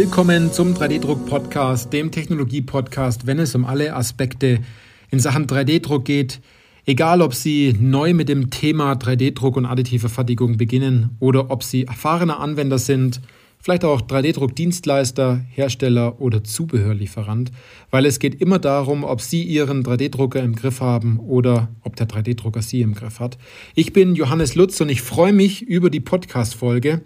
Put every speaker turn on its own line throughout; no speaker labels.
Willkommen zum 3D-Druck-Podcast, dem Technologie-Podcast, wenn es um alle Aspekte in Sachen 3D-Druck geht. Egal, ob Sie neu mit dem Thema 3D-Druck und additive Fertigung beginnen oder ob Sie erfahrene Anwender sind, vielleicht auch 3D-Druck-Dienstleister, Hersteller oder Zubehörlieferant, weil es geht immer darum, ob Sie Ihren 3D-Drucker im Griff haben oder ob der 3D-Drucker Sie im Griff hat. Ich bin Johannes Lutz und ich freue mich über die Podcast-Folge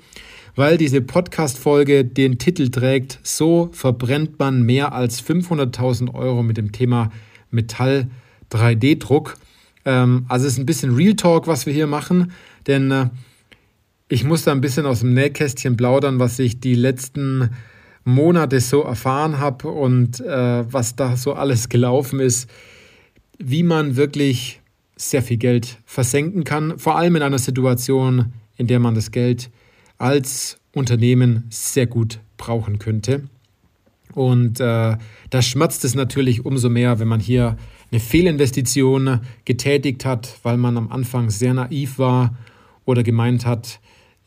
weil diese Podcast-Folge den Titel trägt, so verbrennt man mehr als 500.000 Euro mit dem Thema Metall 3D-Druck. Ähm, also es ist ein bisschen Real Talk, was wir hier machen, denn äh, ich muss da ein bisschen aus dem Nähkästchen plaudern, was ich die letzten Monate so erfahren habe und äh, was da so alles gelaufen ist, wie man wirklich sehr viel Geld versenken kann, vor allem in einer Situation, in der man das Geld als Unternehmen sehr gut brauchen könnte. Und äh, da schmerzt es natürlich umso mehr, wenn man hier eine Fehlinvestition getätigt hat, weil man am Anfang sehr naiv war oder gemeint hat,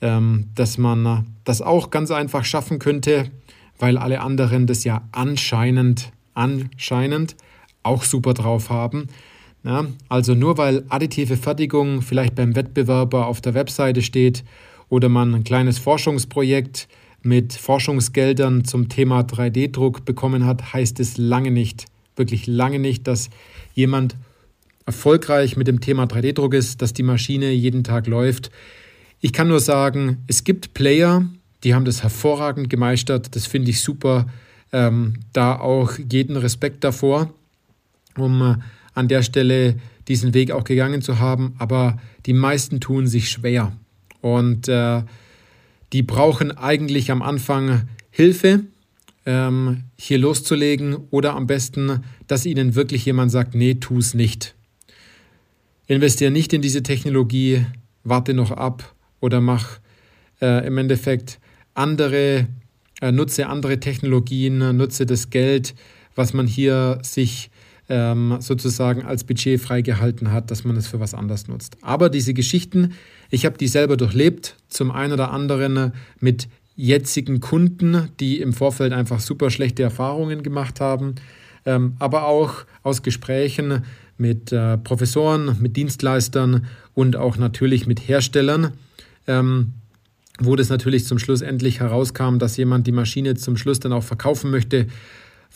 ähm, dass man das auch ganz einfach schaffen könnte, weil alle anderen das ja anscheinend, anscheinend auch super drauf haben. Ja, also nur weil additive Fertigung vielleicht beim Wettbewerber auf der Webseite steht oder man ein kleines Forschungsprojekt mit Forschungsgeldern zum Thema 3D-Druck bekommen hat, heißt es lange nicht, wirklich lange nicht, dass jemand erfolgreich mit dem Thema 3D-Druck ist, dass die Maschine jeden Tag läuft. Ich kann nur sagen, es gibt Player, die haben das hervorragend gemeistert. Das finde ich super. Ähm, da auch jeden Respekt davor, um äh, an der Stelle diesen Weg auch gegangen zu haben. Aber die meisten tun sich schwer. Und äh, die brauchen eigentlich am Anfang Hilfe, ähm, hier loszulegen oder am besten, dass ihnen wirklich jemand sagt, nee, tu es nicht. Investiere nicht in diese Technologie, warte noch ab oder mach äh, im Endeffekt andere, äh, nutze andere Technologien, nutze das Geld, was man hier sich ähm, sozusagen als Budget freigehalten hat, dass man es für was anderes nutzt. Aber diese Geschichten, ich habe die selber durchlebt, zum einen oder anderen mit jetzigen Kunden, die im Vorfeld einfach super schlechte Erfahrungen gemacht haben, ähm, aber auch aus Gesprächen mit äh, Professoren, mit Dienstleistern und auch natürlich mit Herstellern, ähm, wo das natürlich zum Schluss endlich herauskam, dass jemand die Maschine zum Schluss dann auch verkaufen möchte,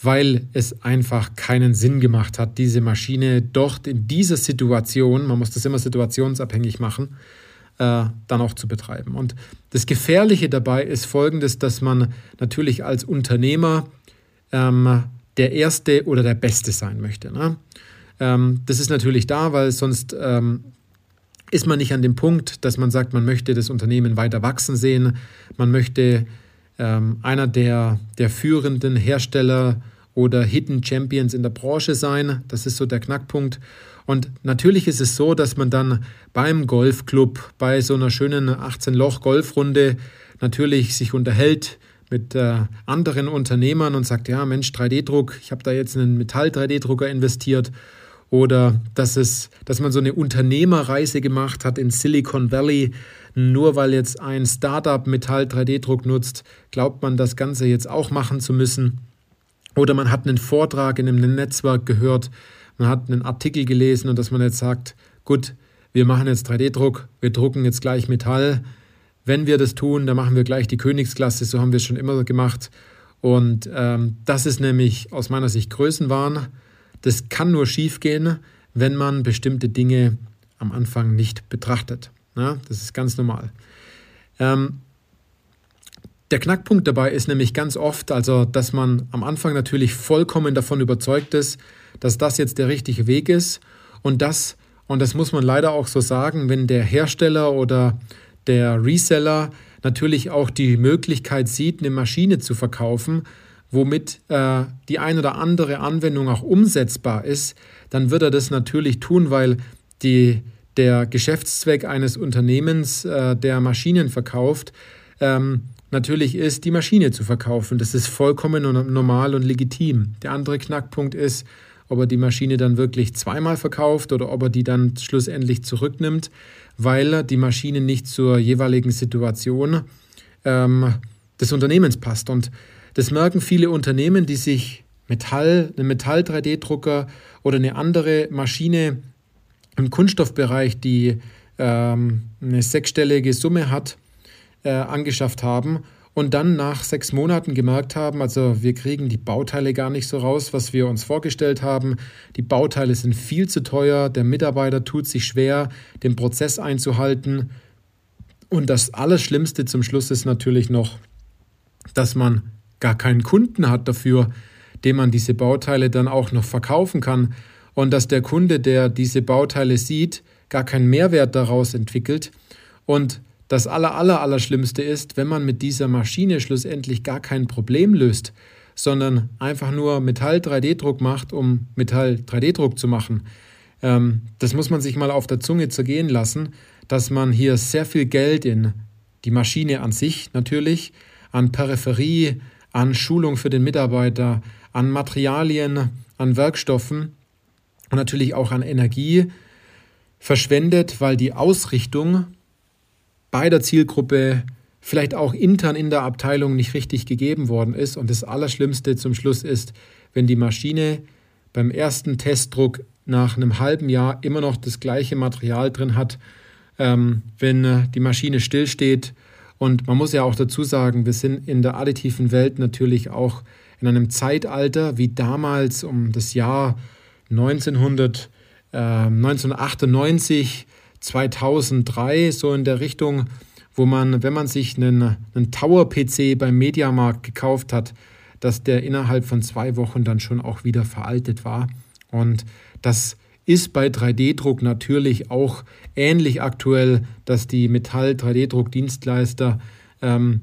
weil es einfach keinen Sinn gemacht hat, diese Maschine dort in dieser Situation, man muss das immer situationsabhängig machen, äh, dann auch zu betreiben. Und das Gefährliche dabei ist folgendes, dass man natürlich als Unternehmer ähm, der Erste oder der Beste sein möchte. Ne? Ähm, das ist natürlich da, weil sonst ähm, ist man nicht an dem Punkt, dass man sagt, man möchte das Unternehmen weiter wachsen sehen, man möchte ähm, einer der, der führenden Hersteller oder Hidden Champions in der Branche sein. Das ist so der Knackpunkt. Und natürlich ist es so, dass man dann beim Golfclub, bei so einer schönen 18-Loch-Golfrunde natürlich sich unterhält mit äh, anderen Unternehmern und sagt, ja Mensch, 3D-Druck, ich habe da jetzt einen Metall-3D-Drucker investiert. Oder dass, es, dass man so eine Unternehmerreise gemacht hat in Silicon Valley, nur weil jetzt ein Startup Metall 3D-Druck nutzt, glaubt man das Ganze jetzt auch machen zu müssen. Oder man hat einen Vortrag in einem Netzwerk gehört, man hat einen Artikel gelesen und dass man jetzt sagt, gut, wir machen jetzt 3D-Druck, wir drucken jetzt gleich Metall. Wenn wir das tun, dann machen wir gleich die Königsklasse, so haben wir es schon immer gemacht. Und ähm, das ist nämlich aus meiner Sicht Größenwahn. Das kann nur schiefgehen, wenn man bestimmte Dinge am Anfang nicht betrachtet. Ja, das ist ganz normal. Ähm, der Knackpunkt dabei ist nämlich ganz oft, also dass man am Anfang natürlich vollkommen davon überzeugt ist, dass das jetzt der richtige Weg ist und das, und das muss man leider auch so sagen, wenn der Hersteller oder der Reseller natürlich auch die Möglichkeit sieht, eine Maschine zu verkaufen, womit äh, die ein oder andere Anwendung auch umsetzbar ist, dann wird er das natürlich tun, weil die, der Geschäftszweck eines Unternehmens, äh, der Maschinen verkauft, ähm, natürlich ist, die Maschine zu verkaufen. Das ist vollkommen normal und legitim. Der andere Knackpunkt ist, ob er die Maschine dann wirklich zweimal verkauft oder ob er die dann schlussendlich zurücknimmt, weil die Maschine nicht zur jeweiligen Situation ähm, des Unternehmens passt. Und Das merken viele Unternehmen, die sich Metall, einen Metall-3D-Drucker oder eine andere Maschine im Kunststoffbereich, die ähm, eine sechsstellige Summe hat, äh, angeschafft haben und dann nach sechs Monaten gemerkt haben, also wir kriegen die Bauteile gar nicht so raus, was wir uns vorgestellt haben. Die Bauteile sind viel zu teuer, der Mitarbeiter tut sich schwer, den Prozess einzuhalten. Und das Allerschlimmste zum Schluss ist natürlich noch, dass man gar keinen Kunden hat dafür, dem man diese Bauteile dann auch noch verkaufen kann und dass der Kunde, der diese Bauteile sieht, gar keinen Mehrwert daraus entwickelt und das aller, aller, Allerschlimmste ist, wenn man mit dieser Maschine schlussendlich gar kein Problem löst, sondern einfach nur Metall-3D-Druck macht, um Metall-3D-Druck zu machen. Ähm, das muss man sich mal auf der Zunge zergehen lassen, dass man hier sehr viel Geld in die Maschine an sich natürlich, an Peripherie, an Schulung für den Mitarbeiter, an Materialien, an Werkstoffen und natürlich auch an Energie verschwendet, weil die Ausrichtung bei der Zielgruppe vielleicht auch intern in der Abteilung nicht richtig gegeben worden ist. Und das Allerschlimmste zum Schluss ist, wenn die Maschine beim ersten Testdruck nach einem halben Jahr immer noch das gleiche Material drin hat, ähm, wenn die Maschine stillsteht. Und man muss ja auch dazu sagen, wir sind in der additiven Welt natürlich auch in einem Zeitalter wie damals um das Jahr 1900, äh, 1998 2003, so in der Richtung, wo man, wenn man sich einen, einen Tower-PC beim Mediamarkt gekauft hat, dass der innerhalb von zwei Wochen dann schon auch wieder veraltet war. Und das ist bei 3D-Druck natürlich auch ähnlich aktuell, dass die Metall-3D-Druck-Dienstleister ähm,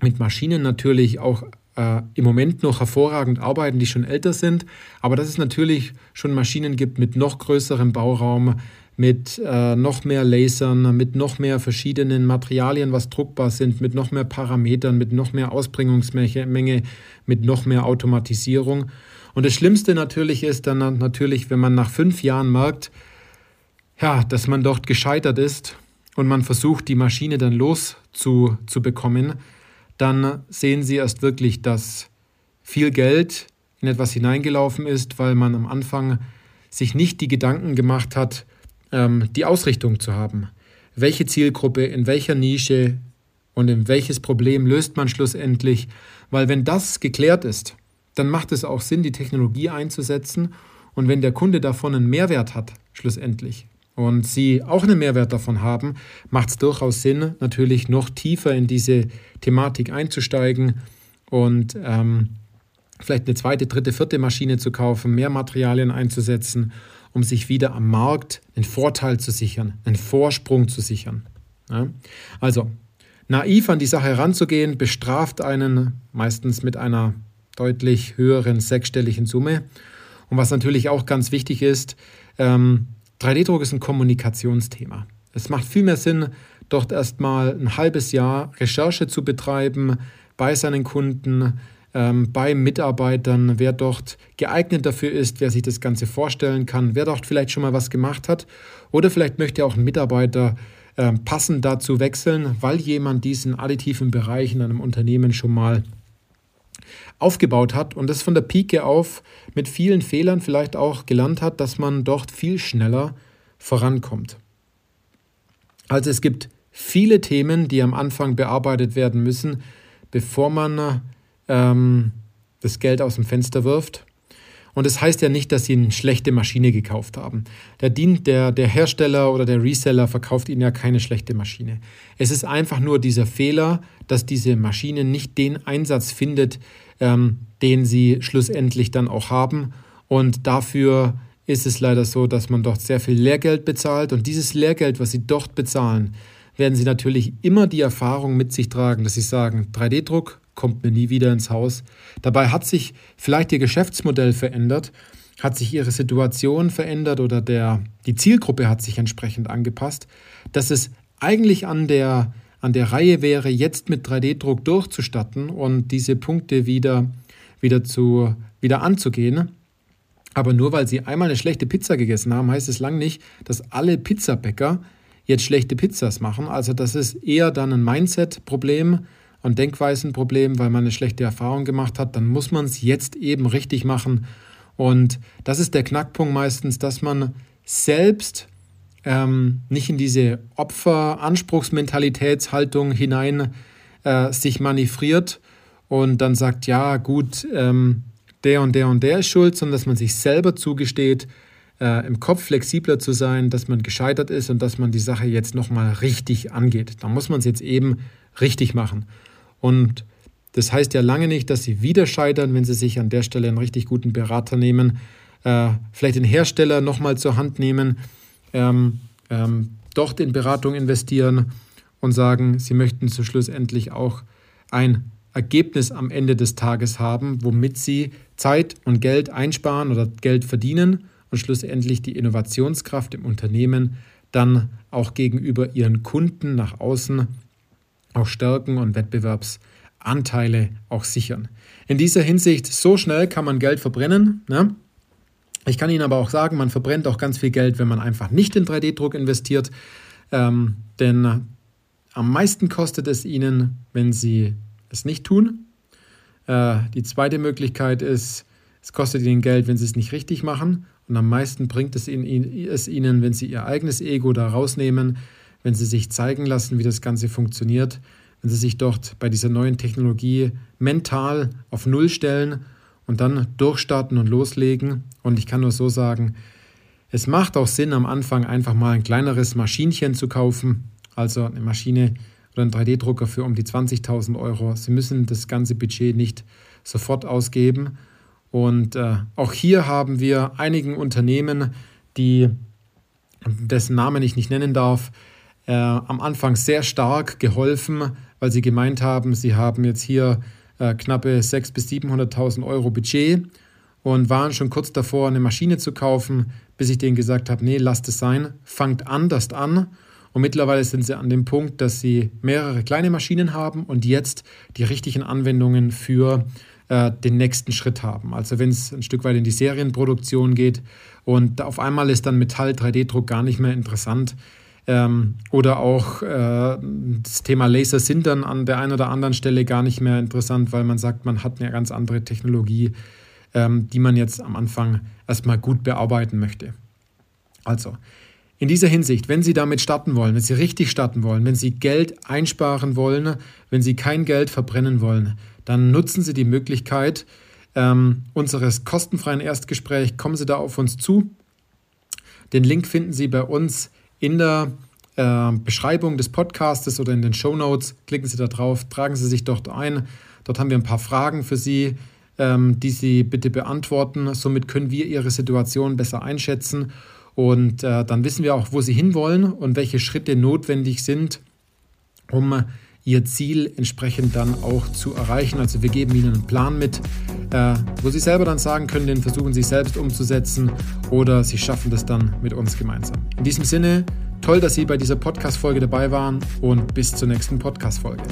mit Maschinen natürlich auch äh, im Moment noch hervorragend arbeiten, die schon älter sind, aber dass es natürlich schon Maschinen gibt mit noch größerem Bauraum, mit äh, noch mehr Lasern, mit noch mehr verschiedenen Materialien, was druckbar sind, mit noch mehr Parametern, mit noch mehr Ausbringungsmenge, mit noch mehr Automatisierung. Und das Schlimmste natürlich ist dann natürlich, wenn man nach fünf Jahren merkt, ja, dass man dort gescheitert ist und man versucht, die Maschine dann loszubekommen, dann sehen Sie erst wirklich, dass viel Geld in etwas hineingelaufen ist, weil man am Anfang sich nicht die Gedanken gemacht hat, ähm, die Ausrichtung zu haben. Welche Zielgruppe, in welcher Nische und in welches Problem löst man schlussendlich? Weil wenn das geklärt ist, dann macht es auch Sinn, die Technologie einzusetzen. Und wenn der Kunde davon einen Mehrwert hat, schlussendlich, und Sie auch einen Mehrwert davon haben, macht es durchaus Sinn, natürlich noch tiefer in diese Thematik einzusteigen und ähm, vielleicht eine zweite, dritte, vierte Maschine zu kaufen, mehr Materialien einzusetzen um sich wieder am Markt einen Vorteil zu sichern, einen Vorsprung zu sichern. Ja? Also, naiv an die Sache heranzugehen, bestraft einen meistens mit einer deutlich höheren sechsstelligen Summe. Und was natürlich auch ganz wichtig ist, ähm, 3D-Druck ist ein Kommunikationsthema. Es macht viel mehr Sinn, dort erstmal ein halbes Jahr Recherche zu betreiben bei seinen Kunden, ähm, bei Mitarbeitern, wer dort geeignet dafür ist, wer sich das Ganze vorstellen kann, wer dort vielleicht schon mal was gemacht hat oder vielleicht möchte auch ein Mitarbeiter äh, passend dazu wechseln, weil jemand diesen additiven Bereich in einem Unternehmen schon mal aufgebaut hat und das von der Pike auf mit vielen Fehlern vielleicht auch gelernt hat, dass man dort viel schneller vorankommt. Also es gibt viele Themen, die am Anfang bearbeitet werden müssen, bevor man ähm, das Geld aus dem Fenster wirft. Und das heißt ja nicht, dass sie eine schlechte Maschine gekauft haben. Der, dient, der, der Hersteller oder der Reseller verkauft ihnen ja keine schlechte Maschine. Es ist einfach nur dieser Fehler, dass diese Maschine nicht den Einsatz findet, ähm, den sie schlussendlich dann auch haben. Und dafür ist es leider so, dass man dort sehr viel Lehrgeld bezahlt. Und dieses Lehrgeld, was sie dort bezahlen, werden sie natürlich immer die Erfahrung mit sich tragen, dass sie sagen, 3D-Druck kommt mir nie wieder ins Haus. Dabei hat sich vielleicht ihr Geschäftsmodell verändert, hat sich ihre Situation verändert oder der, die Zielgruppe hat sich entsprechend angepasst, dass es eigentlich an der, an der Reihe wäre, jetzt mit 3D-Druck durchzustatten und diese Punkte wieder, wieder, zu, wieder anzugehen. Aber nur weil sie einmal eine schlechte Pizza gegessen haben, heißt es lang nicht, dass alle Pizzabäcker jetzt schlechte Pizzas machen. Also das ist eher dann ein Mindset-Problem, und Denkweisenproblem, weil man eine schlechte Erfahrung gemacht hat, dann muss man es jetzt eben richtig machen. Und das ist der Knackpunkt meistens, dass man selbst ähm, nicht in diese Opfer-Anspruchsmentalitätshaltung hinein äh, sich manövriert und dann sagt, ja gut, ähm, der und der und der ist schuld, sondern dass man sich selber zugesteht, äh, im Kopf flexibler zu sein, dass man gescheitert ist und dass man die Sache jetzt nochmal richtig angeht. Da muss man es jetzt eben richtig machen. Und das heißt ja lange nicht, dass sie wieder scheitern, wenn sie sich an der Stelle einen richtig guten Berater nehmen, äh, vielleicht den Hersteller nochmal zur Hand nehmen, ähm, ähm, dort in Beratung investieren und sagen, sie möchten zu schlussendlich auch ein Ergebnis am Ende des Tages haben, womit sie Zeit und Geld einsparen oder Geld verdienen und schlussendlich die Innovationskraft im Unternehmen dann auch gegenüber ihren Kunden nach außen auch stärken und Wettbewerbsanteile auch sichern. In dieser Hinsicht, so schnell kann man Geld verbrennen. Ne? Ich kann Ihnen aber auch sagen, man verbrennt auch ganz viel Geld, wenn man einfach nicht in 3D-Druck investiert. Ähm, denn am meisten kostet es Ihnen, wenn Sie es nicht tun. Äh, die zweite Möglichkeit ist, es kostet Ihnen Geld, wenn Sie es nicht richtig machen. Und am meisten bringt es Ihnen, es Ihnen, wenn Sie Ihr eigenes Ego da rausnehmen, wenn Sie sich zeigen lassen, wie das Ganze funktioniert, wenn Sie sich dort bei dieser neuen Technologie mental auf Null stellen und dann durchstarten und loslegen. Und ich kann nur so sagen, es macht auch Sinn, am Anfang einfach mal ein kleineres Maschinchen zu kaufen, also eine Maschine oder einen 3D-Drucker für um die 20.000 Euro. Sie müssen das ganze Budget nicht sofort ausgeben. Und äh, auch hier haben wir einigen Unternehmen, die, dessen Namen ich nicht nennen darf, äh, am Anfang sehr stark geholfen, weil sie gemeint haben, sie haben jetzt hier äh, knappe 600.000 bis 700.000 Euro Budget und waren schon kurz davor, eine Maschine zu kaufen, bis ich denen gesagt habe, nee, lasst es sein, fangt anders an. Und mittlerweile sind sie an dem Punkt, dass sie mehrere kleine Maschinen haben und jetzt die richtigen Anwendungen für äh, den nächsten Schritt haben. Also wenn es ein Stück weit in die Serienproduktion geht und auf einmal ist dann Metall-3D-Druck gar nicht mehr interessant, ähm, oder auch äh, das Thema Laser sind dann an der einen oder anderen Stelle gar nicht mehr interessant, weil man sagt, man hat eine ganz andere Technologie, ähm, die man jetzt am Anfang erstmal gut bearbeiten möchte. Also, in dieser Hinsicht, wenn Sie damit starten wollen, wenn Sie richtig starten wollen, wenn Sie Geld einsparen wollen, wenn Sie kein Geld verbrennen wollen, dann nutzen Sie die Möglichkeit ähm, unseres kostenfreien Erstgesprächs. Kommen Sie da auf uns zu. Den Link finden Sie bei uns in der äh, Beschreibung des Podcastes oder in den Show Notes. Klicken Sie da drauf, tragen Sie sich dort ein. Dort haben wir ein paar Fragen für Sie, ähm, die Sie bitte beantworten. Somit können wir Ihre Situation besser einschätzen und äh, dann wissen wir auch, wo Sie hinwollen und welche Schritte notwendig sind, um Ihr Ziel entsprechend dann auch zu erreichen. Also wir geben Ihnen einen Plan mit, äh, wo Sie selber dann sagen können, den versuchen Sie selbst umzusetzen oder Sie schaffen das dann mit uns gemeinsam. In diesem Sinne, toll, dass Sie bei dieser Podcast-Folge dabei waren und bis zur nächsten Podcast-Folge.